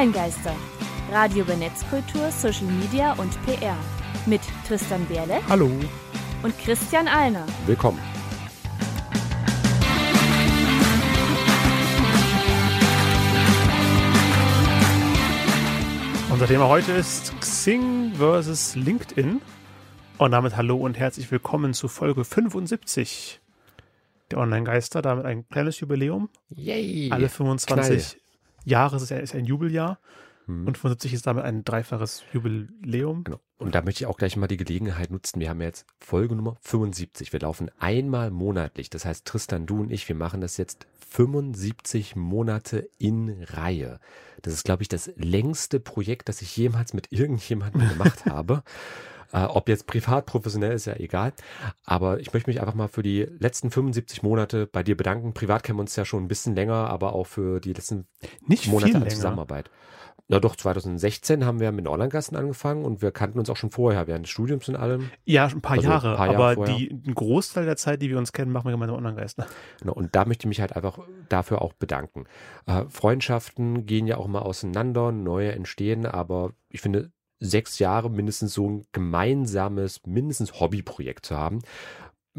Online-Geister. Radio über Netzkultur, Social Media und PR. Mit Tristan Berle. Hallo. Und Christian Alner. Willkommen. Unser Thema heute ist Xing versus LinkedIn. Und damit hallo und herzlich willkommen zu Folge 75 der Online-Geister. Damit ein kleines Jubiläum. Yay! Alle 25 Knall. Jahre ist ja, ist ein Jubeljahr. Hm. Und 75 ist damit ein dreifaches Jubiläum. Genau. Und da möchte ich auch gleich mal die Gelegenheit nutzen. Wir haben jetzt Folge Nummer 75. Wir laufen einmal monatlich. Das heißt, Tristan, du und ich, wir machen das jetzt 75 Monate in Reihe. Das ist, glaube ich, das längste Projekt, das ich jemals mit irgendjemandem gemacht habe. Äh, ob jetzt privat, professionell ist ja egal. Aber ich möchte mich einfach mal für die letzten 75 Monate bei dir bedanken. Privat kennen wir uns ja schon ein bisschen länger, aber auch für die letzten Nicht Monate an Zusammenarbeit. Na doch, 2016 haben wir mit Online-Gasten angefangen und wir kannten uns auch schon vorher, während des Studiums und allem. Ja, ein paar also Jahre, ein paar Jahre aber die, einen Großteil der Zeit, die wir uns kennen, machen wir gemeinsam Online-Gasten. Genau, und da möchte ich mich halt einfach dafür auch bedanken. Äh, Freundschaften gehen ja auch mal auseinander, neue entstehen, aber ich finde, sechs Jahre mindestens so ein gemeinsames, mindestens Hobbyprojekt zu haben.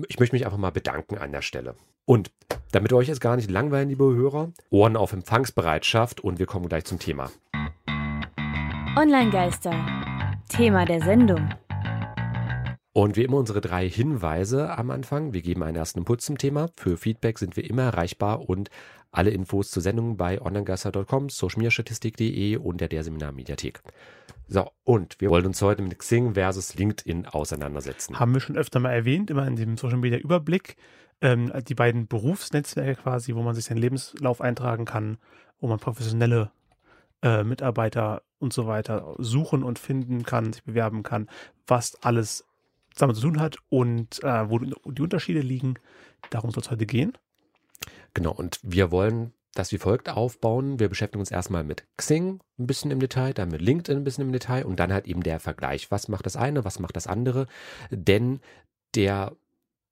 Ich möchte mich einfach mal bedanken an der Stelle. Und damit euch jetzt gar nicht langweilen, liebe Hörer, Ohren auf Empfangsbereitschaft und wir kommen gleich zum Thema. Online-Geister. Thema der Sendung. Und wie immer unsere drei Hinweise am Anfang. Wir geben einen ersten Impuls zum Thema. Für Feedback sind wir immer erreichbar und alle Infos zur Sendung bei onlinegeister.com, socialmediastatistik.de und der der Seminar Mediathek. So, und wir wollen uns heute mit Xing versus LinkedIn auseinandersetzen. Haben wir schon öfter mal erwähnt, immer in dem Social Media Überblick, ähm, die beiden Berufsnetzwerke quasi, wo man sich seinen Lebenslauf eintragen kann, wo man professionelle äh, Mitarbeiter und so weiter suchen und finden kann, sich bewerben kann, was alles damit zu tun hat und äh, wo die Unterschiede liegen. Darum soll es heute gehen. Genau, und wir wollen das wie folgt aufbauen. Wir beschäftigen uns erstmal mit Xing ein bisschen im Detail, dann mit LinkedIn ein bisschen im Detail und dann halt eben der Vergleich. Was macht das eine, was macht das andere? Denn der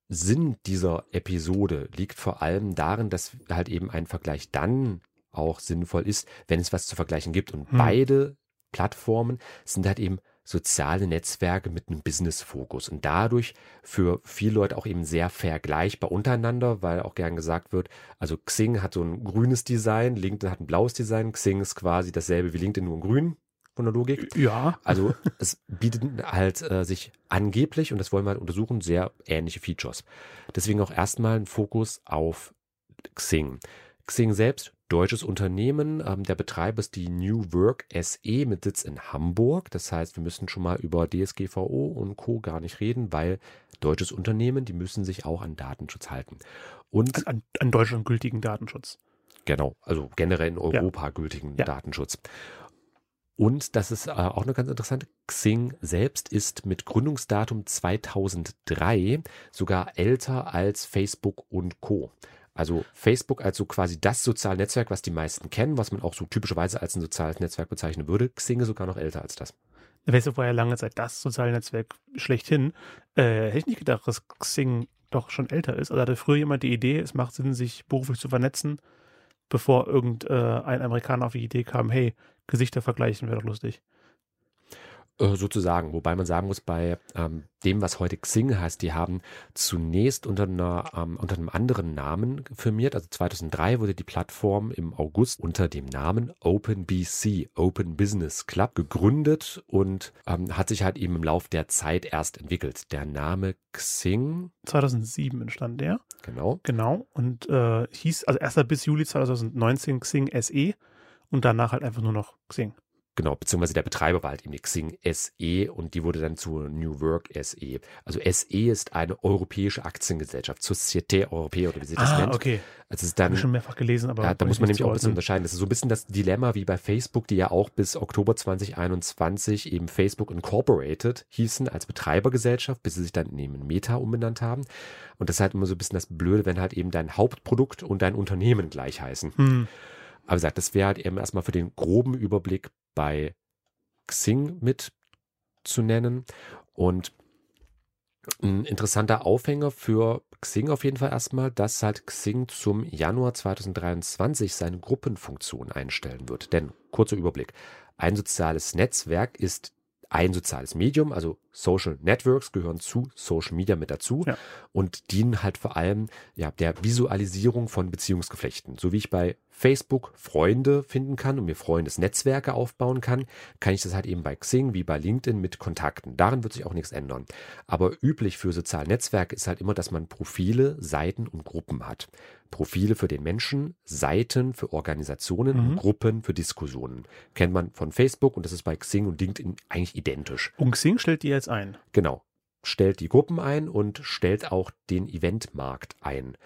Sinn dieser Episode liegt vor allem darin, dass halt eben ein Vergleich dann auch sinnvoll ist, wenn es was zu vergleichen gibt. Und hm. beide Plattformen sind halt eben soziale Netzwerke mit einem Business-Fokus und dadurch für viele Leute auch eben sehr vergleichbar untereinander, weil auch gern gesagt wird, also Xing hat so ein grünes Design, LinkedIn hat ein blaues Design, Xing ist quasi dasselbe wie LinkedIn, nur in grün von der Logik. Ja. Also es bietet halt äh, sich angeblich, und das wollen wir halt untersuchen, sehr ähnliche Features. Deswegen auch erstmal ein Fokus auf Xing. Xing selbst deutsches Unternehmen. Ähm, der Betreiber ist die New Work SE mit Sitz in Hamburg. Das heißt, wir müssen schon mal über DSGVO und Co. gar nicht reden, weil deutsches Unternehmen, die müssen sich auch an Datenschutz halten. Und an, an Deutschland gültigen Datenschutz. Genau, also generell in Europa ja. gültigen ja. Datenschutz. Und das ist äh, auch noch ganz interessant. Xing selbst ist mit Gründungsdatum 2003 sogar älter als Facebook und Co. Also Facebook als so quasi das soziale Netzwerk, was die meisten kennen, was man auch so typischerweise als ein soziales Netzwerk bezeichnen würde. Xing ist sogar noch älter als das. Facebook war ja lange Zeit das soziale Netzwerk schlechthin. Äh, hätte ich nicht gedacht, dass Xing doch schon älter ist. Also hatte früher jemand die Idee, es macht Sinn, sich beruflich zu vernetzen, bevor irgendein äh, Amerikaner auf die Idee kam, hey, Gesichter vergleichen wäre doch lustig. Äh, sozusagen, wobei man sagen muss, bei ähm, dem, was heute Xing heißt, die haben zunächst unter, einer, ähm, unter einem anderen Namen firmiert. Also 2003 wurde die Plattform im August unter dem Namen OpenBC, Open Business Club, gegründet und ähm, hat sich halt eben im Lauf der Zeit erst entwickelt. Der Name Xing. 2007 entstand der. Genau. Genau. Und äh, hieß also erst bis Juli 2019 Xing SE und danach halt einfach nur noch Xing. Genau, beziehungsweise der Betreiber war halt eben die Xing SE und die wurde dann zu New Work SE. Also SE ist eine europäische Aktiengesellschaft, Société Européenne oder wie sie das ah, nennt. okay. Also ist dann, Habe ich schon mehrfach gelesen, aber. Ja, da muss man nämlich auch ein bisschen unterscheiden. Das ist so ein bisschen das Dilemma wie bei Facebook, die ja auch bis Oktober 2021 eben Facebook Incorporated hießen als Betreibergesellschaft, bis sie sich dann in Meta umbenannt haben. Und das ist halt immer so ein bisschen das Blöde, wenn halt eben dein Hauptprodukt und dein Unternehmen gleich heißen. Hm. Aber wie gesagt, das wäre halt eben erstmal für den groben Überblick bei Xing mit zu nennen. Und Ein interessanter Aufhänger für Xing auf jeden Fall erstmal, dass halt Xing zum Januar 2023 seine Gruppenfunktion einstellen wird. Denn, kurzer Überblick, ein soziales Netzwerk ist ein soziales Medium, also Social Networks gehören zu Social Media mit dazu Ja. und dienen halt vor allem ja, der Visualisierung von Beziehungsgeflechten. So wie ich bei Facebook Freunde finden kann und mir Freundesnetzwerke aufbauen kann, kann ich das halt eben bei Xing wie bei LinkedIn mit Kontakten. Daran wird sich auch nichts ändern. Aber üblich für soziale Netzwerke ist halt immer, dass man Profile, Seiten und Gruppen hat. Profile für den Menschen, Seiten für Organisationen Mhm. Gruppen für Diskussionen. Kennt man von Facebook und das ist bei Xing und LinkedIn eigentlich identisch. Und Xing stellt die jetzt ein. Genau. Stellt die Gruppen ein und stellt auch den Eventmarkt ein.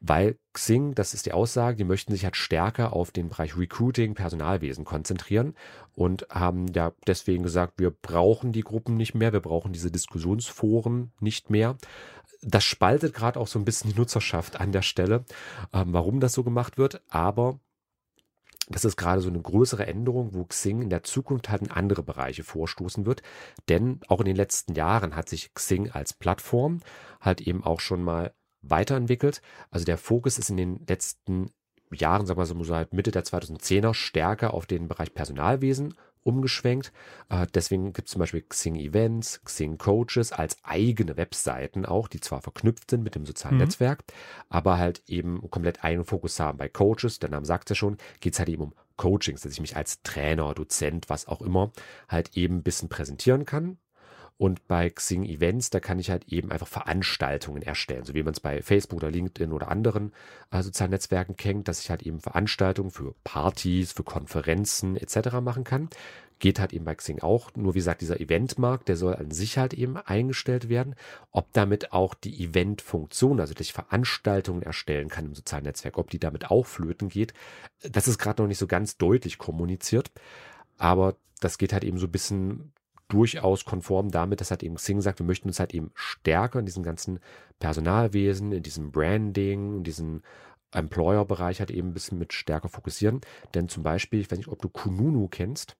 Weil Xing, das ist die Aussage, die möchten sich halt stärker auf den Bereich Recruiting, Personalwesen konzentrieren und haben ja deswegen gesagt, wir brauchen die Gruppen nicht mehr, wir brauchen diese Diskussionsforen nicht mehr. Das spaltet gerade auch so ein bisschen die Nutzerschaft an der Stelle, ähm, warum das so gemacht wird, aber das ist gerade so eine größere Änderung, wo Xing in der Zukunft halt in andere Bereiche vorstoßen wird. Denn auch in den letzten Jahren hat sich Xing als Plattform halt eben auch schon mal weiterentwickelt. Also der Fokus ist in den letzten Jahren, sagen wir so seit Mitte der 2010er, stärker auf den Bereich Personalwesen umgeschwenkt. Äh, deswegen gibt es zum Beispiel Xing Events, Xing Coaches als eigene Webseiten auch, die zwar verknüpft sind mit dem sozialen Mhm. Netzwerk, aber halt eben komplett einen Fokus haben. Bei Coaches, der Name sagt ja schon, geht es halt eben um Coachings, dass ich mich als Trainer, Dozent, was auch immer, halt eben ein bisschen präsentieren kann. Und bei Xing Events, da kann ich halt eben einfach Veranstaltungen erstellen, so wie man es bei Facebook oder LinkedIn oder anderen äh, sozialen Netzwerken kennt, dass ich halt eben Veranstaltungen für Partys, für Konferenzen etc. machen kann. Geht halt eben bei Xing auch. Nur wie gesagt, dieser Eventmarkt, der soll an sich halt eben eingestellt werden. Ob damit auch die Event-Funktion, also dass ich Veranstaltungen erstellen kann im sozialen Netzwerk, ob die damit auch flöten geht, das ist gerade noch nicht so ganz deutlich kommuniziert. Aber das geht halt eben so ein bisschen durchaus konform damit, dass halt eben Xing sagt, wir möchten uns halt eben stärker in diesem ganzen Personalwesen, in diesem Branding, in diesem Employer-Bereich halt eben ein bisschen mit stärker fokussieren. Denn zum Beispiel, ich weiß nicht, ob du Kununu kennst.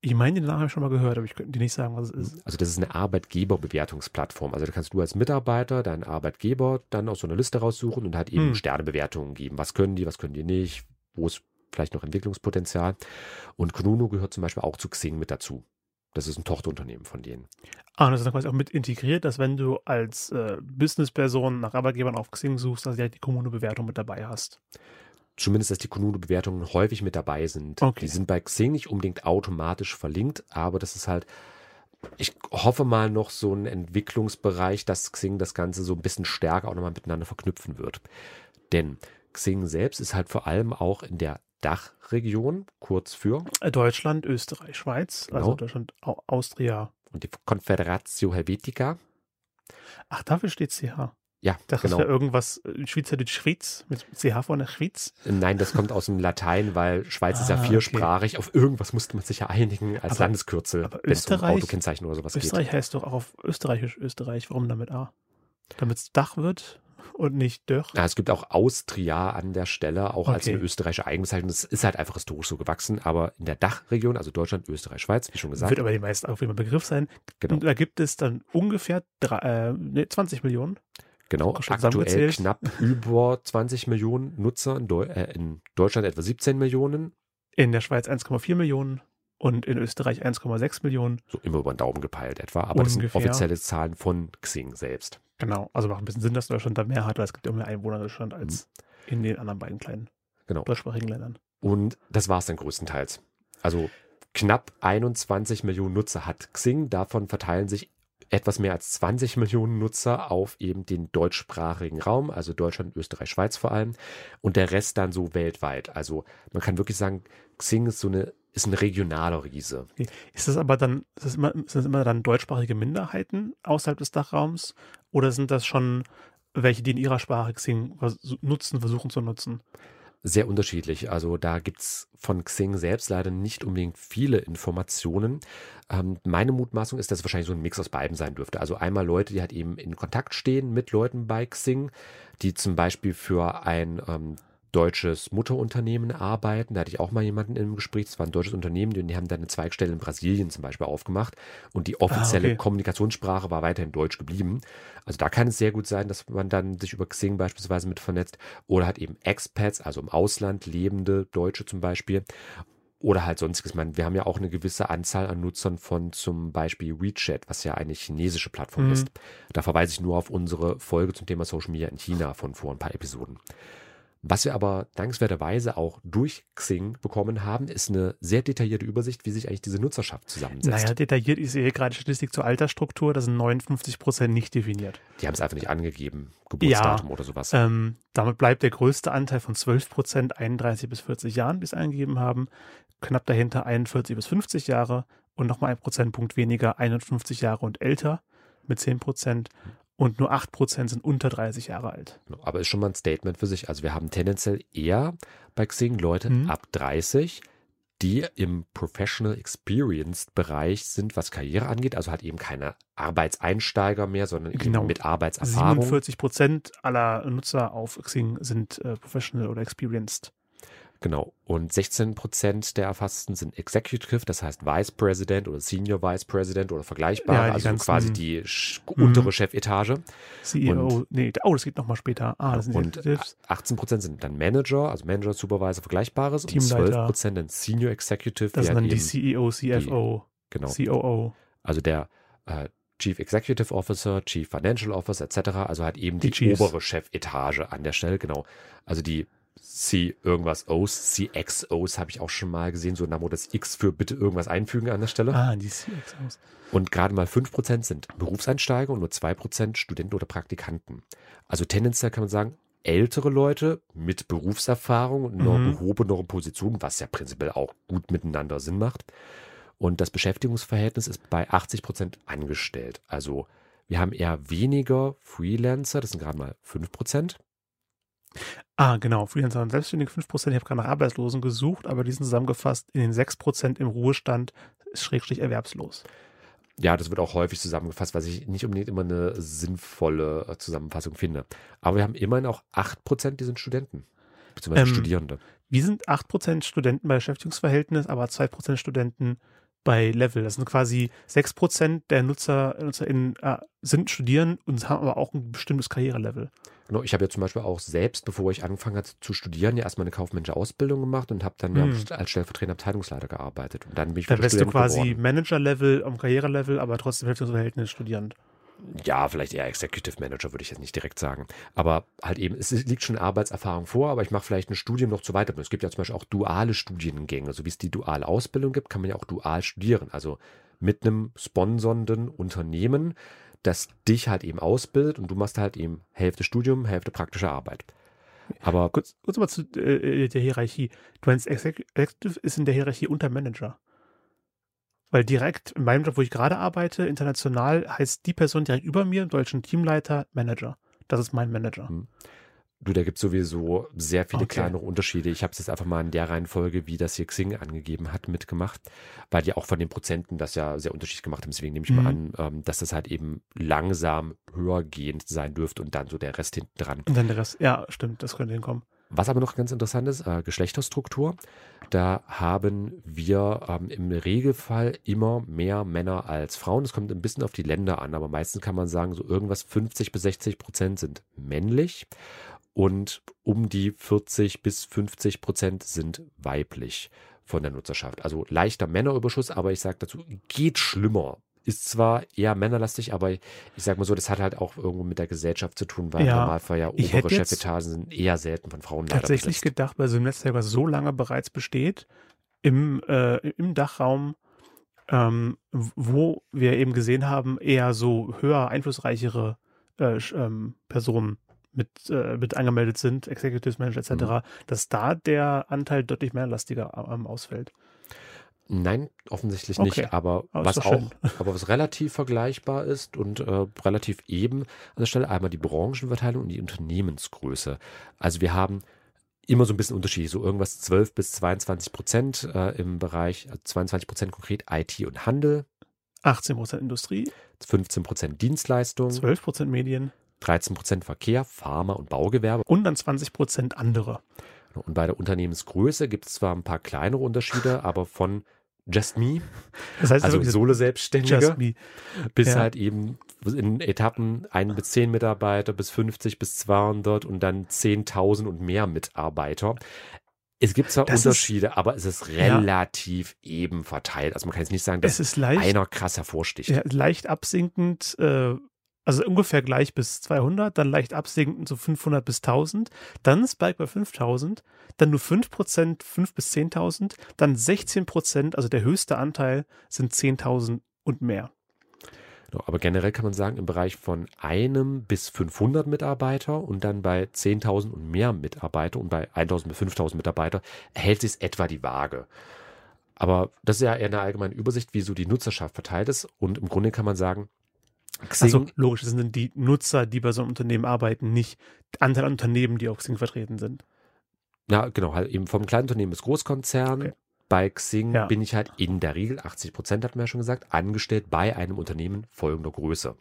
Ich meine, den Namen habe ich schon mal gehört, aber ich könnte dir nicht sagen, was es ist. Also das ist eine Arbeitgeberbewertungsplattform. Also da kannst du als Mitarbeiter deinen Arbeitgeber dann aus so einer Liste raussuchen und halt eben Hm. Sternebewertungen geben. Was können die, was können die nicht, wo ist vielleicht noch Entwicklungspotenzial. Und Kununu gehört zum Beispiel auch zu Xing mit dazu. Das ist ein Tochterunternehmen von denen. Ah, und das ist dann quasi auch mit integriert, dass wenn du als äh, Businessperson nach Arbeitgebern auf Xing suchst, dass du direkt die Kommune-Bewertung mit dabei hast. Zumindest, dass die Kununu-Bewertungen häufig mit dabei sind. Okay. Die sind bei Xing nicht unbedingt automatisch verlinkt, aber das ist halt, ich hoffe mal noch so ein Entwicklungsbereich, dass Xing das Ganze so ein bisschen stärker auch nochmal miteinander verknüpfen wird. Denn Xing selbst ist halt vor allem auch in der Dachregion, kurz für, Äh, Deutschland, Österreich, Schweiz, also Genau. Deutschland, Au Austria. und die Confederatio Helvetica. Ach, dafür steht CH. Ja, dachte, genau. das wäre irgendwas äh, Schweizerdeutsch Schweiz mit CH von der Schweiz. Nein, das kommt aus dem Latein, weil Schweiz ist ja Ah, okay. viersprachig. Auf irgendwas musste man sich ja einigen als Aber- Landeskürzel, aber wenn es um Österreich- Autokennzeichen oder sowas geht. Österreich heißt doch auch auf Österreichisch Österreich. Warum damit A? Damit es Dach wird und nicht Dörr. Ja, es gibt auch Austria an der Stelle, auch als Okay. eine österreichische Eigenbezeichnung. Das ist halt einfach historisch so gewachsen, aber in der Dachregion, also Deutschland, Österreich, Schweiz, wie schon gesagt, Wird aber die meisten auch immer Begriff sein. Genau. Und da gibt es dann ungefähr drei, äh, nee, 20 Millionen. genau, aktuell knapp über 20 Millionen Nutzer, in, Deu äh, in Deutschland etwa 17 Millionen, In der Schweiz 1,4 Millionen und in Österreich 1,6 Millionen. so immer über den Daumen gepeilt etwa, aber das sind Ungefähr. offizielle Zahlen von Xing selbst. Genau. Also macht ein bisschen Sinn, dass Deutschland da mehr hat, weil es gibt ja mehr Einwohner in Deutschland als in den anderen beiden kleinen Mhm. Genau. deutschsprachigen Ländern. Und das war es dann größtenteils. Also knapp 21 Millionen Nutzer hat Xing, davon verteilen sich etwas mehr als 20 Millionen Nutzer auf eben den deutschsprachigen Raum, also Deutschland, Österreich, Schweiz vor allem, und der Rest dann so weltweit. Also man kann wirklich sagen, Xing ist so eine ist ein regionaler Riese. Ist das aber dann, das immer, sind das immer dann deutschsprachige Minderheiten außerhalb des Dachraums? Oder sind das schon welche, die in ihrer Sprache Xing nutzen, versuchen zu nutzen? Sehr unterschiedlich. Also da gibt's von Xing selbst leider nicht unbedingt viele Informationen. Ähm, meine Mutmaßung ist, dass es wahrscheinlich so ein Mix aus beiden sein dürfte. Also einmal Leute, die halt eben in Kontakt stehen mit Leuten bei Xing, die zum Beispiel für ein ähm, deutsches Mutterunternehmen arbeiten. Da hatte ich auch mal jemanden im Gespräch. Das war ein deutsches Unternehmen, die haben dann eine Zweigstelle in Brasilien zum Beispiel aufgemacht. Und die offizielle Ah, okay. Kommunikationssprache war weiterhin Deutsch geblieben. Also da kann es sehr gut sein, dass man dann sich über Xing beispielsweise mit vernetzt. Oder hat eben Expats, also im Ausland lebende Deutsche zum Beispiel. Oder halt sonstiges. Meine, wir haben ja auch eine gewisse Anzahl an Nutzern von zum Beispiel WeChat, was ja eine chinesische Plattform Mhm. ist. Da verweise ich nur auf unsere Folge zum Thema Social Media in China von vor ein paar Episoden. Was wir aber dankenswerterweise auch durch Xing bekommen haben, ist eine sehr detaillierte Übersicht, wie sich eigentlich diese Nutzerschaft zusammensetzt. Naja, detailliert, ich sehe gerade Statistik zur Altersstruktur, das sind 59 Prozent nicht definiert. Die haben es einfach nicht angegeben, Geburtsdatum oder sowas. Ähm, damit bleibt der größte Anteil von 12 Prozent 31 bis 40 Jahren, die es eingegeben haben. Knapp dahinter 41 bis 50 Jahre und nochmal ein Prozentpunkt weniger 51 Jahre und älter mit 10 Prozent. Und nur 8 Prozent sind unter 30 Jahre alt. Genau, Aber ist schon mal ein Statement für sich. Also wir haben tendenziell eher bei Xing Leute Mhm. ab 30, die im Professional Experienced Bereich sind, was Karriere angeht. Also hat eben keine Arbeitseinsteiger mehr, sondern Genau. eben mit Arbeitserfahrung. 47 Prozent aller Nutzer auf Xing sind äh, professional oder experienced. Genau. Und 16 Prozent der Erfassten sind Executive, das heißt Vice President oder Senior Vice President oder vergleichbar, Ja, die also ganzen- quasi die Mhm. untere Chefetage. CEO, nee, oh, das geht nochmal später. Ah, das sind Und Executives. 18 Prozent sind dann Manager, also Manager, Supervisor, Vergleichbares. Und Teamleiter. 12 Prozent dann Senior Executive. Das die sind dann die CEO, CFO, genau, COO. also der äh, Chief Executive Officer, Chief Financial Officer etc. Also halt eben Die die, obere Chefetage an der Stelle, genau. Also die C irgendwas O's, CXOs habe ich auch schon mal gesehen, so Namo das X für bitte irgendwas einfügen an der Stelle. Ah, die CXOs. Und gerade mal 5% sind Berufseinsteiger und nur 2% Studenten oder Praktikanten. Also tendenziell kann man sagen, ältere Leute mit Berufserfahrung und einer Mhm. gehobeneren Position, was ja prinzipiell auch gut miteinander Sinn macht. Und das Beschäftigungsverhältnis ist bei 80% angestellt. Also wir haben eher weniger Freelancer, das sind gerade mal 5%. Ah, genau. Freelancer und Selbstständige 5%. Ich habe gerade nach Arbeitslosen gesucht, aber die sind zusammengefasst in den 6% im Ruhestand, schrägstrich erwerbslos. Ja, das wird auch häufig zusammengefasst, was ich nicht unbedingt immer eine sinnvolle äh, Zusammenfassung finde. Aber wir haben immerhin auch 8%, die sind Studenten, beziehungsweise Ähm, Studierende. Wie sind 8% Studenten bei Beschäftigungsverhältnis, aber 2% Studenten bei Level? Das sind quasi 6% der Nutzer, NutzerInnen äh, sind studieren und haben aber auch ein bestimmtes Karrierelevel. Genau, ich habe ja zum Beispiel auch selbst, bevor ich angefangen hatte zu studieren, ja erstmal eine kaufmännische Ausbildung gemacht und habe dann Hm. ja als stellvertretender Abteilungsleiter gearbeitet. Und dann bin ich Da wieder wärst du Student quasi. Manager-Level am Karrierelevel, aber trotzdem Beschäftigungsverhältnis studierend. Ja, vielleicht eher Executive Manager, würde ich jetzt nicht direkt sagen. Aber halt eben, es liegt schon Arbeitserfahrung vor, aber ich mache vielleicht ein Studium noch zu weiter. Es gibt ja zum Beispiel auch duale Studiengänge. So wie es die duale Ausbildung gibt, kann man ja auch dual studieren. Also mit einem sponsornden Unternehmen, das dich halt eben ausbildet und du machst halt eben Hälfte Studium, Hälfte praktische Arbeit. Aber Kurz, kurz mal zu äh, der Hierarchie. Du meinst, Exec- Executive ist in der Hierarchie unter Manager. Weil direkt in meinem Job, wo ich gerade arbeite, international, heißt die Person direkt über mir, im deutschen Teamleiter, Manager. Das ist mein Manager. Hm. Du, da gibt es sowieso sehr viele Okay. kleinere Unterschiede. Ich habe es jetzt einfach mal in der Reihenfolge, wie das hier Xing angegeben hat, mitgemacht, weil die auch von den Prozenten das ja sehr unterschiedlich gemacht haben. Deswegen nehme ich mal an, ähm, dass das halt eben langsam höhergehend sein dürfte und dann so der Rest hinten dran. Und dann der Rest, ja, stimmt, das könnte hinkommen. Was aber noch ganz interessant ist, äh, Geschlechterstruktur. Da haben wir ähm, im Regelfall immer mehr Männer als Frauen. Das kommt ein bisschen auf die Länder an, aber meistens kann man sagen, so irgendwas 50 bis 60 Prozent sind männlich und um die 40 bis 50 Prozent sind weiblich von der Nutzerschaft. Also leichter Männerüberschuss, aber ich sage dazu, geht schlimmer. Ist zwar eher männerlastig, aber ich sage mal so, das hat halt auch irgendwo mit der Gesellschaft zu tun, weil Ja, Normalfall ja obere Chefetagen sind eher selten von Frauen Tatsächlich besetzt. gedacht, bei so einem Netzwerk, was so lange bereits besteht, im, äh, im Dachraum, ähm, wo wir eben gesehen haben, eher so höher einflussreichere äh, ähm, Personen mit, äh, mit angemeldet sind, Executives Manager etc., Mhm. dass da der Anteil deutlich mehr lastiger ähm, ausfällt. Nein, offensichtlich Okay. nicht. Aber Aber was auch, schön. aber was relativ vergleichbar ist und äh, relativ eben an der Stelle einmal die Branchenverteilung und die Unternehmensgröße. Also wir haben immer so ein bisschen Unterschied, so irgendwas 12 bis 22 Prozent äh, im Bereich, also 22 Prozent konkret IT und Handel, 18% Industrie, 15 Prozent Dienstleistung, 12% Medien 13 Prozent Verkehr, Pharma und Baugewerbe. und dann 20% andere. Und bei der Unternehmensgröße gibt es zwar ein paar kleinere Unterschiede, aber von Just Me, Das heißt also Solo-Selbstständige, bis Ja. halt eben in Etappen ein bis zehn Mitarbeiter, bis 50 bis 200 und dann 10.000 und mehr Mitarbeiter. Es gibt zwar Das ist- Unterschiede, aber es ist Ja. relativ eben verteilt. Also man kann jetzt nicht sagen, dass ist leicht, einer krass hervorsticht. ja, leicht absinkend, äh, also ungefähr gleich bis 200, dann leicht absinkend so 500 bis 1000, dann Spike bei 5000, dann nur 5%, 5 bis 10.000, dann 16%, also der höchste Anteil sind 10.000 und mehr. Aber generell kann man sagen, im Bereich von einem bis 500 Mitarbeiter und dann bei 10.000 und mehr Mitarbeiter und bei 1.000 bis 5.000 Mitarbeiter hält sich etwa die Waage. Aber das ist ja eher eine allgemeine Übersicht, wie so die Nutzerschaft verteilt ist. Und im Grunde kann man sagen, Xing, Also logisch, das sind die Nutzer, die bei so einem Unternehmen arbeiten, nicht Anteil an Unternehmen, die auf Xing vertreten sind. ja genau, halt eben vom Kleinunternehmen bis Großkonzern. Okay. Bei Xing Ja. bin ich halt in der Regel, 80 Prozent hatten wir ja schon gesagt, angestellt bei einem Unternehmen folgender Größe.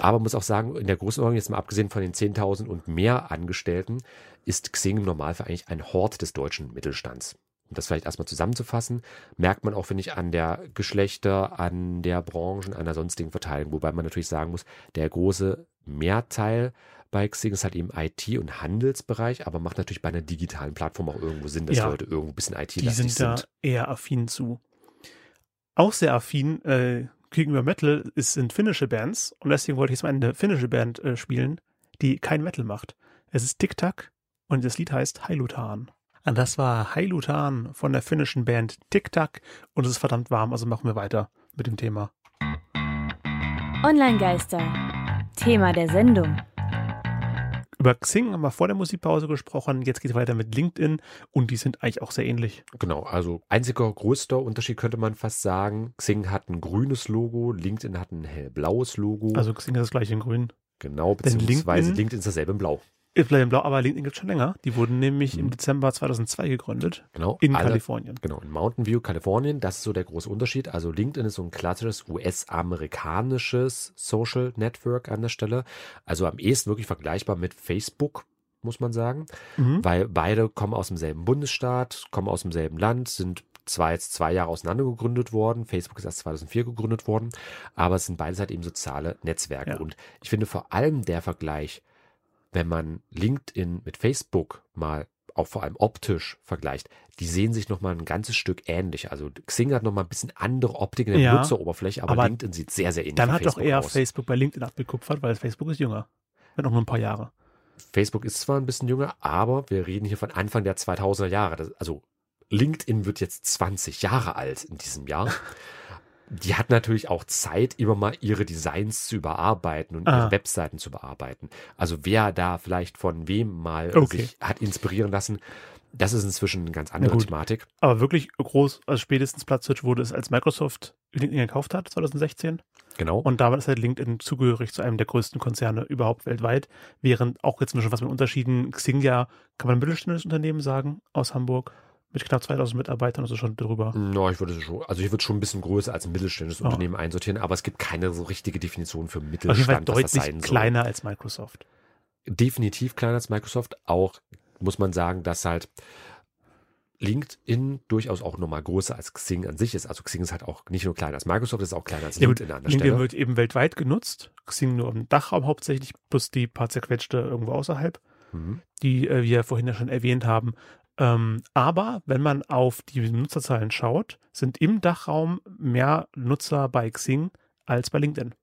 Aber muss auch sagen, in der Größenordnung, jetzt mal abgesehen von den 10.000 und mehr Angestellten, ist Xing im Normalfall eigentlich ein Hort des deutschen Mittelstands. Um das vielleicht erstmal zusammenzufassen, merkt man auch, finde ich, an der Geschlechter, an der Branchen, an der sonstigen Verteilung. Wobei man natürlich sagen muss, der große Mehrteil bei Xing ist halt eben IT- und Handelsbereich, aber macht natürlich bei einer digitalen Plattform auch irgendwo Sinn, dass Ja. Leute irgendwo ein bisschen Die IT-lastig sind da eher affin zu. Auch sehr affin äh, gegenüber Metal ist, sind finnische Bands und deswegen wollte ich jetzt mal eine finnische Band äh, spielen, die kein Metal macht. Es ist Tic Tac und das Lied heißt Heilutan. Und das war Heilutan von der finnischen Band Tic Tac und es ist verdammt warm, also machen wir weiter mit dem Thema. Online-Geister. Thema der Sendung. Über Xing haben wir vor der Musikpause gesprochen, jetzt geht es weiter mit LinkedIn und die sind eigentlich auch sehr ähnlich. Genau, also einziger größter Unterschied könnte man fast sagen. Xing hat ein grünes Logo, LinkedIn hat ein hellblaues Logo. Also Xing ist das gleiche in grün. genau, denn beziehungsweise LinkedIn- LinkedIn ist dasselbe in blau. Bleibt in blau, aber LinkedIn gibt es schon länger. Die wurden nämlich im Mhm. Dezember 2002 gegründet Genau, in alle- Kalifornien. Genau, in Mountain View, Kalifornien, das ist so der große Unterschied. Also LinkedIn ist so ein klassisches US-amerikanisches Social Network an der Stelle. Also am ehesten wirklich vergleichbar mit Facebook, muss man sagen. Mhm. weil beide kommen aus demselben Bundesstaat, kommen aus demselben Land, sind zwar jetzt zwei Jahre auseinander gegründet worden, Facebook ist erst 2004 gegründet worden, aber es sind beides halt eben soziale Netzwerke. Ja. Und ich finde vor allem der Vergleich, wenn man LinkedIn mit Facebook mal auch vor allem optisch vergleicht, die sehen sich nochmal ein ganzes Stück ähnlich. Also Xing hat nochmal ein bisschen andere Optik in der Ja, Benutzeroberfläche, aber, aber LinkedIn sieht sehr, sehr ähnlich Dann wie hat doch eher aus. Facebook bei LinkedIn abgekupfert, weil Facebook ist jünger. Wenn auch nur ein paar Jahre. Facebook ist zwar ein bisschen jünger, aber wir reden hier von Anfang der 2000er Jahre. Das, also LinkedIn wird jetzt 20 Jahre alt in diesem Jahr. Die hat natürlich auch Zeit, immer mal ihre Designs zu überarbeiten und Ah. ihre Webseiten zu bearbeiten. Also wer da vielleicht von wem mal Okay. sich hat inspirieren lassen, das ist inzwischen eine ganz andere. Thematik. Aber wirklich groß, also spätestens Platzhirsch wurde es, als Microsoft LinkedIn gekauft hat, 2016. Genau. Und damit ist halt LinkedIn zugehörig zu einem der größten Konzerne überhaupt weltweit. Während auch jetzt schon was mit Unterschieden, Xing ja, kann man ein mittelständisches Unternehmen sagen, aus Hamburg, mit knapp 2000 Mitarbeitern, also schon drüber. No, ich würde schon, also ich würde schon ein bisschen größer als ein mittelständisches Oh. Unternehmen einsortieren, aber es gibt keine so richtige Definition für Mittelstand, was das sein soll. kleiner als Microsoft. definitiv kleiner als Microsoft. Auch muss man sagen, dass halt LinkedIn durchaus auch nochmal größer als Xing an sich ist. Also Xing ist halt auch nicht nur kleiner als Microsoft, ist auch kleiner als Ja, LinkedIn an der LinkedIn Stelle. wird eben weltweit genutzt. Xing nur im Dachraum hauptsächlich, plus die paar zerquetschte irgendwo außerhalb, Mhm. die äh, wir vorhin ja schon erwähnt haben. Ähm, aber wenn man auf die Nutzerzahlen schaut, sind im Dachraum mehr Nutzer bei Xing als bei LinkedIn.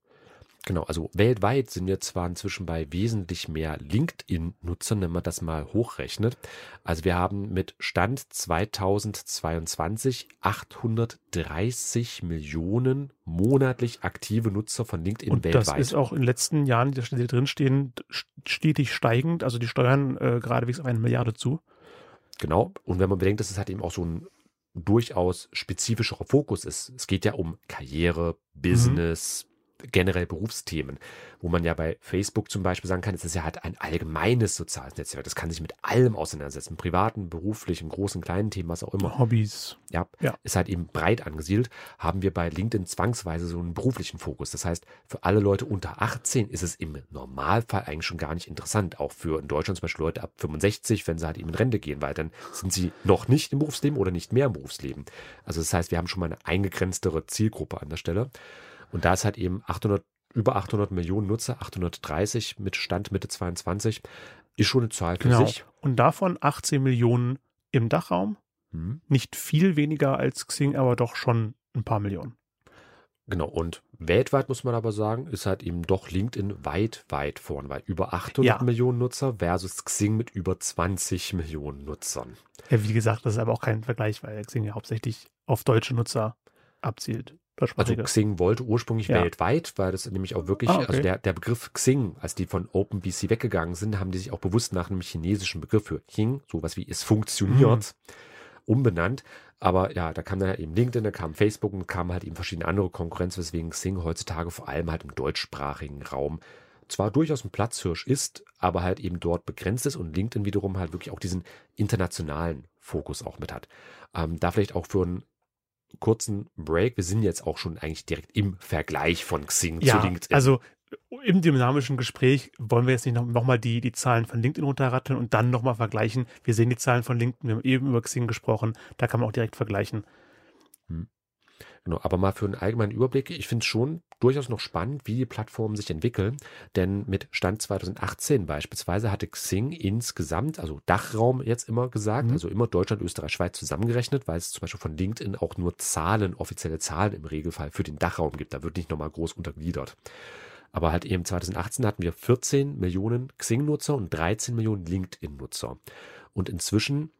Genau, also weltweit sind wir zwar inzwischen bei wesentlich mehr LinkedIn-Nutzern, wenn man das mal hochrechnet. Also wir haben mit Stand 2022 830 Millionen monatlich aktive Nutzer von LinkedIn Und weltweit. das ist auch in den letzten Jahren, die da steht drinstehen, stetig steigend. Also die steuern äh, geradewegs auf eine Milliarde zu. Genau. Und wenn man bedenkt, dass es halt eben auch so ein durchaus spezifischerer Fokus ist. Es geht ja um Karriere, Business, generell Berufsthemen, wo man ja bei Facebook zum Beispiel sagen kann, es ist ja halt ein allgemeines soziales Netzwerk. Das kann sich mit allem auseinandersetzen, privaten, beruflichen, großen, kleinen Themen, was auch immer. Hobbys. Ja, Ja. ist halt eben breit angesiedelt. Haben wir bei LinkedIn zwangsweise so einen beruflichen Fokus. Das heißt, für alle Leute unter 18 ist es im Normalfall eigentlich schon gar nicht interessant. Auch für in Deutschland zum Beispiel Leute ab 65, wenn sie halt eben in Rente gehen, weil dann sind sie noch nicht im Berufsleben oder nicht mehr im Berufsleben. Also das heißt, wir haben schon mal eine eingegrenztere Zielgruppe an der Stelle. Und da ist halt eben 800, über 800 Millionen Nutzer, 830 mit Stand Mitte 22, ist schon eine Zahl für Genau. sich. Und davon 18 Millionen im Dachraum. Hm. Nicht viel weniger als Xing, aber doch schon ein paar Millionen. Genau, und weltweit muss man aber sagen, ist halt eben doch LinkedIn weit, weit vorn, weil über 800 Ja. Millionen Nutzer versus Xing mit über 20 Millionen Nutzern. Ja, wie gesagt, das ist aber auch kein Vergleich, weil Xing ja hauptsächlich auf deutsche Nutzer abzielt. Also. Xing wollte ursprünglich Ja. weltweit, weil das nämlich auch wirklich, Ah, okay. also der, der Begriff Xing, als die von OpenBC weggegangen sind, haben die sich auch bewusst nach einem chinesischen Begriff für Xing, sowas wie es funktioniert, Mhm. umbenannt. Aber ja, da kam dann halt eben LinkedIn, da kam Facebook und kamen halt eben verschiedene andere Konkurrenz, weswegen Xing heutzutage vor allem halt im deutschsprachigen Raum zwar durchaus ein Platzhirsch ist, aber halt eben dort begrenzt ist und LinkedIn wiederum halt wirklich auch diesen internationalen Fokus auch mit hat. Ähm, da vielleicht auch für einen kurzen Break. Wir sind jetzt auch schon eigentlich direkt im Vergleich von Xing ja, zu LinkedIn. also im dynamischen Gespräch wollen wir jetzt nicht noch, noch mal die, die Zahlen von LinkedIn runterratteln und dann nochmal vergleichen. Wir sehen die Zahlen von LinkedIn, wir haben eben über Xing gesprochen, da kann man auch direkt vergleichen. Genau, aber mal für einen allgemeinen Überblick. Ich finde es schon durchaus noch spannend, wie die Plattformen sich entwickeln. Denn mit Stand 2018 beispielsweise hatte Xing insgesamt, also Dachraum jetzt immer gesagt, Mhm. also immer Deutschland, Österreich, Schweiz zusammengerechnet, weil es zum Beispiel von LinkedIn auch nur Zahlen, offizielle Zahlen im Regelfall für den Dachraum gibt. Da wird nicht nochmal groß untergliedert. Aber halt eben 2018 hatten wir 14 Millionen Xing-Nutzer und 13 Millionen LinkedIn-Nutzer. Und inzwischen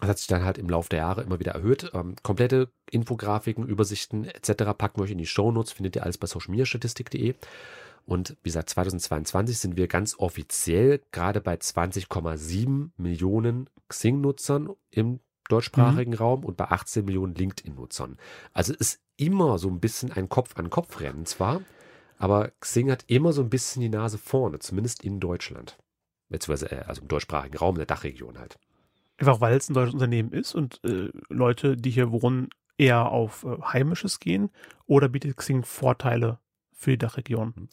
das hat sich dann halt im Laufe der Jahre immer wieder erhöht. Ähm, komplette Infografiken, Übersichten etc. packen wir euch in die Shownotes, findet ihr alles bei socialmediastatistik.de. Und wie gesagt, 2022 sind wir ganz offiziell gerade bei 20,7 Millionen Xing-Nutzern im deutschsprachigen Raum und bei 18 Millionen LinkedIn-Nutzern. Also es ist immer so ein bisschen ein Kopf-an-Kopf-Rennen zwar, aber Xing hat immer so ein bisschen die Nase vorne, zumindest in Deutschland. Beziehungsweise, äh, also im deutschsprachigen Raum, in der Dachregion halt. Einfach weil es ein deutsches Unternehmen ist und äh, Leute, die hier wohnen, eher auf äh, Heimisches gehen oder bietet Xing Vorteile für die Dachregion?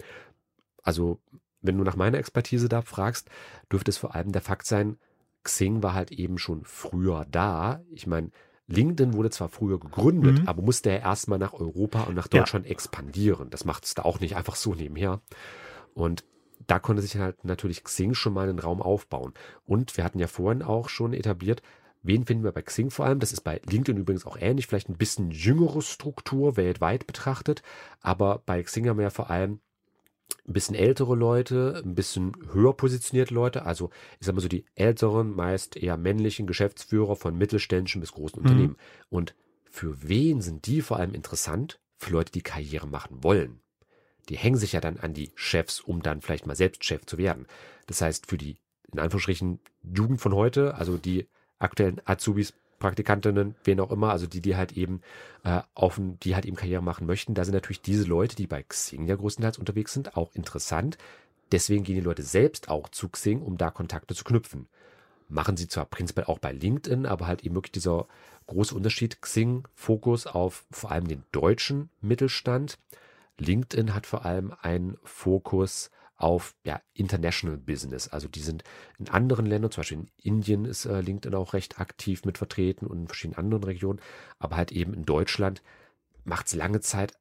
Also, wenn du nach meiner Expertise da fragst, dürfte es vor allem der Fakt sein, Xing war halt eben schon früher da. Ich meine, LinkedIn wurde zwar früher gegründet, Mhm. aber musste ja erstmal nach Europa und nach Ja. Deutschland expandieren. Das macht es da auch nicht einfach so nebenher. Und da konnte sich halt natürlich Xing schon mal einen Raum aufbauen. Und wir hatten ja vorhin auch schon etabliert, wen finden wir bei Xing vor allem? Das ist bei LinkedIn übrigens auch ähnlich, vielleicht ein bisschen jüngere Struktur weltweit betrachtet. Aber bei Xing haben wir ja vor allem ein bisschen ältere Leute, ein bisschen höher positionierte Leute, also ich sag mal so die älteren, meist eher männlichen Geschäftsführer von mittelständischen bis großen Mhm. Unternehmen. Und für wen sind die vor allem interessant? Für Leute, die Karriere machen wollen. Die hängen sich ja dann an die Chefs, um dann vielleicht mal selbst Chef zu werden. Das heißt, für die, in Anführungsstrichen, Jugend von heute, also die aktuellen Azubis, Praktikantinnen, wen auch immer, also die, die halt eben äh, auf, die halt eben Karriere machen möchten, da sind natürlich diese Leute, die bei Xing ja größtenteils unterwegs sind, auch interessant. Deswegen gehen die Leute selbst auch zu Xing, um da Kontakte zu knüpfen. Machen sie zwar prinzipiell auch bei LinkedIn, aber halt eben wirklich dieser große Unterschied, Xing Fokus auf vor allem den deutschen Mittelstand. LinkedIn hat vor allem einen Fokus auf ja, International Business. Also die sind in anderen Ländern, zum Beispiel in Indien ist äh, LinkedIn auch recht aktiv mit vertreten und in verschiedenen anderen Regionen, aber halt eben in Deutschland macht es lange Zeit,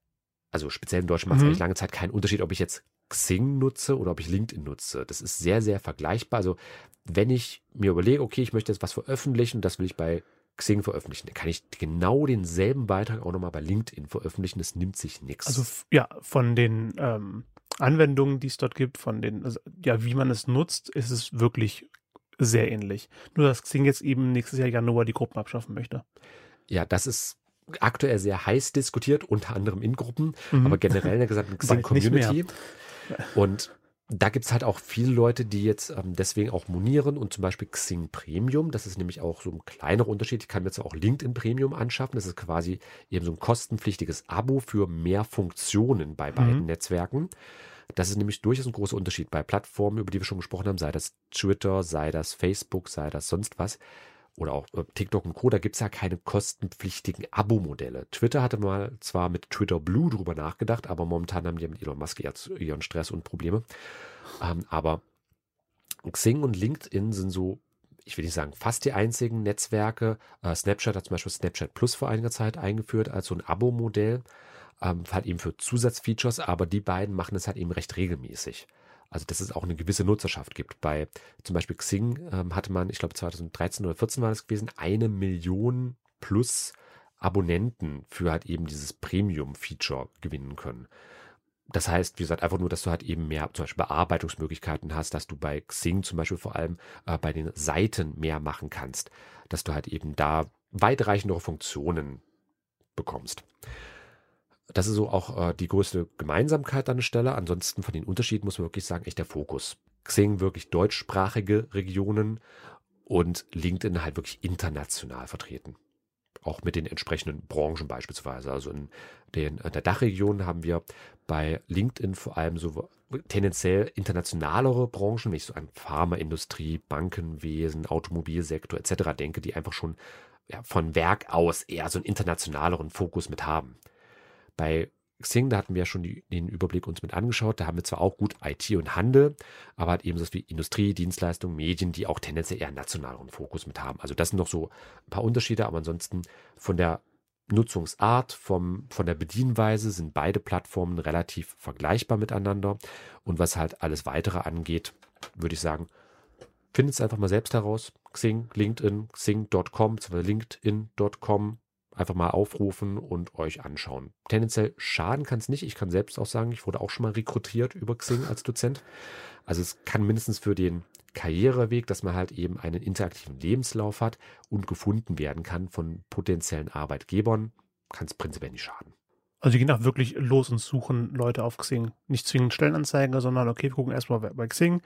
also speziell in Deutschland macht es Mhm. eigentlich lange Zeit keinen Unterschied, ob ich jetzt Xing nutze oder ob ich LinkedIn nutze. Das ist sehr, sehr vergleichbar. Also wenn ich mir überlege, okay, ich möchte jetzt was veröffentlichen, das will ich bei Xing veröffentlichen, dann kann ich genau denselben Beitrag auch nochmal bei LinkedIn veröffentlichen. Das nimmt sich nichts. Also ja, von den ähm, Anwendungen, die es dort gibt, von den, also, ja, wie man es nutzt, ist es wirklich sehr ähnlich. Nur dass Xing jetzt eben nächstes Jahr Januar die Gruppen abschaffen möchte. Ja, das ist aktuell sehr heiß diskutiert, unter anderem in Gruppen, Mhm. aber generell in der gesamten. Xing-Community. Und da gibt es halt auch viele Leute, die jetzt ähm, deswegen auch monieren und zum Beispiel Xing Premium, das ist nämlich auch so ein kleinerer Unterschied. Ich kann mir jetzt auch LinkedIn Premium anschaffen. Das ist quasi eben so ein kostenpflichtiges Abo für mehr Funktionen bei beiden mhm. Netzwerken. Das ist nämlich durchaus ein großer Unterschied bei Plattformen, über die wir schon gesprochen haben, sei das Twitter, sei das Facebook, sei das sonst was oder auch äh, TikTok und Co., da gibt es ja keine kostenpflichtigen Abo-Modelle. Twitter hatte mal zwar mit Twitter Blue drüber nachgedacht, aber momentan haben die mit Elon Musk ihren Stress und Probleme. Ähm, aber Xing und LinkedIn sind so, ich will nicht sagen, fast die einzigen Netzwerke. Äh, Snapchat hat zum Beispiel Snapchat Plus vor einiger Zeit eingeführt als so ein Abo-Modell, ähm, halt eben für Zusatzfeatures, aber die beiden machen es halt eben recht regelmäßig. Also dass es auch eine gewisse Nutzerschaft gibt. Bei zum Beispiel Xing ähm, hatte man, ich glaube 2013 oder 2014 war das gewesen, eine Million plus Abonnenten für halt eben dieses Premium-Feature gewinnen können. Das heißt, wie gesagt, einfach nur, dass du halt eben mehr zum Beispiel Bearbeitungsmöglichkeiten hast, dass du bei Xing zum Beispiel vor allem äh, bei den Seiten mehr machen kannst, dass du halt eben da weitreichendere Funktionen bekommst. Das ist so auch äh, die größte Gemeinsamkeit an der Stelle. Ansonsten von den Unterschieden muss man wirklich sagen, echt der Fokus. Xing wirklich deutschsprachige Regionen und LinkedIn halt wirklich international vertreten. Auch mit den entsprechenden Branchen beispielsweise. Also in, den, in der Dachregion haben wir bei LinkedIn vor allem so tendenziell internationalere Branchen, wenn ich so an Pharmaindustrie, Bankenwesen, Automobilsektor etc. denke, die einfach schon ja, von Werk aus eher so einen internationaleren Fokus mit haben. Bei Xing, da hatten wir ja schon die, den Überblick uns mit angeschaut. Da haben wir zwar auch gut IT und Handel, aber halt eben so wie Industrie, Dienstleistungen, Medien, die auch tendenziell eher nationaleren Fokus mit haben. Also das sind noch so ein paar Unterschiede, aber ansonsten von der Nutzungsart, vom, von der Bedienweise sind beide Plattformen relativ vergleichbar miteinander. Und was halt alles weitere angeht, würde ich sagen, findet es einfach mal selbst heraus. Xing, LinkedIn, xing.com, LinkedIn.com, einfach mal aufrufen und euch anschauen. Tendenziell schaden kann es nicht. Ich kann selbst auch sagen, ich wurde auch schon mal rekrutiert über Xing als Dozent. Also es kann mindestens für den Karriereweg, dass man halt eben einen interaktiven Lebenslauf hat und gefunden werden kann von potenziellen Arbeitgebern, kann es prinzipiell nicht schaden. Also gehen auch wirklich los und suchen Leute auf Xing. Nicht zwingend Stellenanzeigen, sondern okay, wir gucken erstmal bei Xing.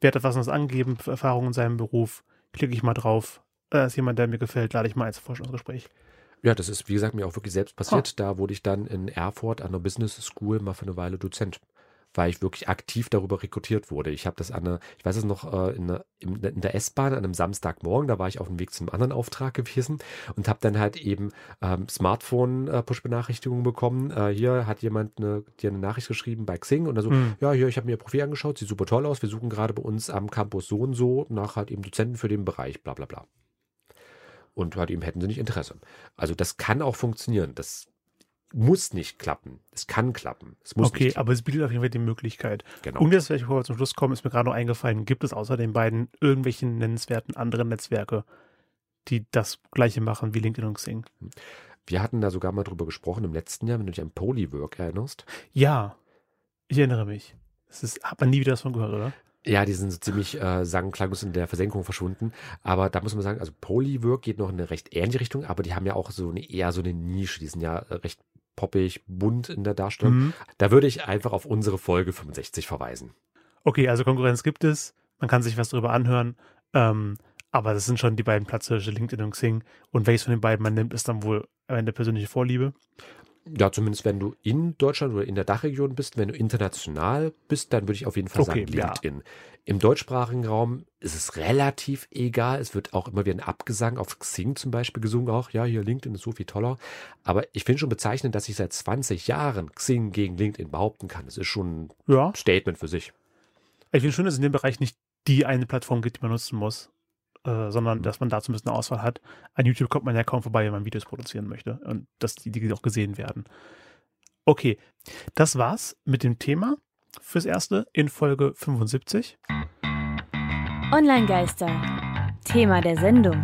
Wer hat etwas angegeben für Erfahrungen in seinem Beruf? Klicke ich mal drauf. Äh, ist jemand, der mir gefällt, lade ich mal ins Forschungsgespräch. Ja, das ist, wie gesagt, mir auch wirklich selbst passiert. Oh. Da wurde ich dann in Erfurt an der Business School mal für eine Weile Dozent, weil ich wirklich aktiv darüber rekrutiert wurde. Ich habe das an einer, ich weiß es noch, äh, in, einer, in der S-Bahn an einem Samstagmorgen, da war ich auf dem Weg zum anderen Auftrag gewesen und habe dann halt eben ähm, Smartphone-Push-Benachrichtigungen bekommen. Äh, hier hat jemand eine, dir eine Nachricht geschrieben bei Xing und dann so, hm. ja, hier, ich habe mir ihr Profil angeschaut, sieht super toll aus. Wir suchen gerade bei uns am Campus so und so nach halt eben Dozenten für den Bereich, bla bla bla und halt eben hätten sie nicht Interesse. Also das kann auch funktionieren. Das muss nicht klappen. Es kann klappen. Es muss okay, aber es bietet auf jeden Fall die Möglichkeit. Genau. Und jetzt, bevor wir zum Schluss kommen, ist mir gerade noch eingefallen, gibt es außer den beiden irgendwelche nennenswerten anderen Netzwerke, die das gleiche machen wie LinkedIn und Xing? Wir hatten da sogar mal drüber gesprochen im letzten Jahr, wenn du dich an Polywork erinnerst. Ja, ich erinnere mich. Es ist, hat man nie wieder davon gehört, oder? Ja, die sind so ziemlich äh, sang klanglos in der Versenkung verschwunden. Aber da muss man sagen, also Polywork geht noch in eine recht ähnliche Richtung, aber die haben ja auch so eine eher so eine Nische. Die sind ja äh, recht poppig, bunt in der Darstellung. Mhm. Da würde ich einfach auf unsere Folge 65 verweisen. Okay, also Konkurrenz gibt es. Man kann sich was darüber anhören. Ähm, aber das sind schon die beiden Platzhirsche, LinkedIn und Xing. Und welches von den beiden man nimmt, ist dann wohl am Ende persönliche Vorliebe. Ja, zumindest wenn du in Deutschland oder in der Dachregion bist, wenn du international bist, dann würde ich auf jeden Fall okay, sagen LinkedIn. Ja. Im deutschsprachigen Raum ist es relativ egal. Es wird auch immer wieder ein Abgesang auf Xing zum Beispiel gesungen, auch ja, hier LinkedIn ist so viel toller. Aber ich finde schon bezeichnend, dass ich seit 20 Jahren Xing gegen LinkedIn behaupten kann. Das ist schon ein ja. Statement für sich. Ich finde schon, dass es in dem Bereich nicht die eine Plattform gibt, die man nutzen muss. Äh, sondern dass man dazu ein bisschen Auswahl hat. An YouTube kommt man ja kaum vorbei, wenn man Videos produzieren möchte und dass die, die auch gesehen werden. Okay, das war's mit dem Thema fürs Erste in Folge 75. Online-Geister. Thema der Sendung.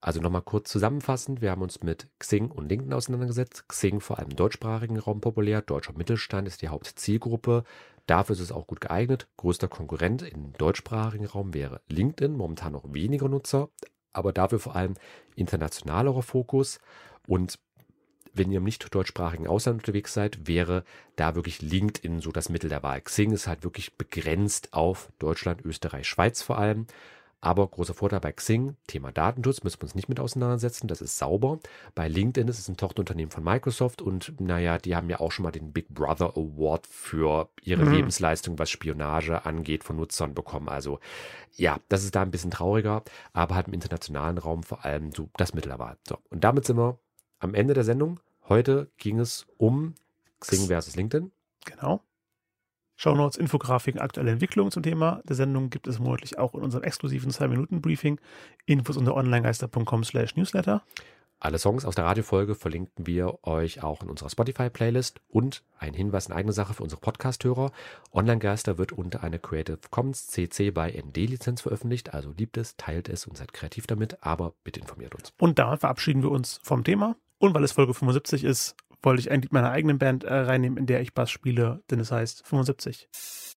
Also nochmal kurz zusammenfassend, wir haben uns mit Xing und LinkedIn auseinandergesetzt. Xing vor allem im deutschsprachigen Raum populär, deutscher Mittelstand ist die Hauptzielgruppe. Dafür ist es auch gut geeignet. Größter Konkurrent im deutschsprachigen Raum wäre LinkedIn, momentan noch weniger Nutzer, aber dafür vor allem internationalerer Fokus. Und wenn ihr im nicht deutschsprachigen Ausland unterwegs seid, wäre da wirklich LinkedIn so das Mittel der Wahl. Xing ist halt wirklich begrenzt auf Deutschland, Österreich, Schweiz vor allem. Aber großer Vorteil bei Xing, Thema Datenschutz, müssen wir uns nicht mit auseinandersetzen, das ist sauber. Bei LinkedIn ist es ein Tochterunternehmen von Microsoft und naja, die haben ja auch schon mal den Big Brother Award für ihre mhm. Lebensleistung, was Spionage angeht, von Nutzern bekommen. Also ja, das ist da ein bisschen trauriger, aber halt im internationalen Raum vor allem so das Mittel der Wahl. So, und damit sind wir am Ende der Sendung. Heute ging es um Xing versus LinkedIn. Genau. Shownotes, Infografiken, aktuelle Entwicklungen zum Thema der Sendung gibt es monatlich auch in unserem exklusiven 2-Minuten-Briefing. Infos unter onlinegeister.com slash newsletter. Alle Songs aus der Radiofolge verlinken wir euch auch in unserer Spotify-Playlist und ein Hinweis in eigener Sache für unsere Podcast-Hörer. Online-Geister wird unter einer Creative Commons CC by ND-Lizenz veröffentlicht, also liebt es, teilt es und seid kreativ damit, aber bitte informiert uns. Und damit verabschieden wir uns vom Thema. Und weil es Folge 75 ist, wollte ich eigentlich meine eigene Band äh, reinnehmen, in der ich Bass spiele, denn es heißt 75.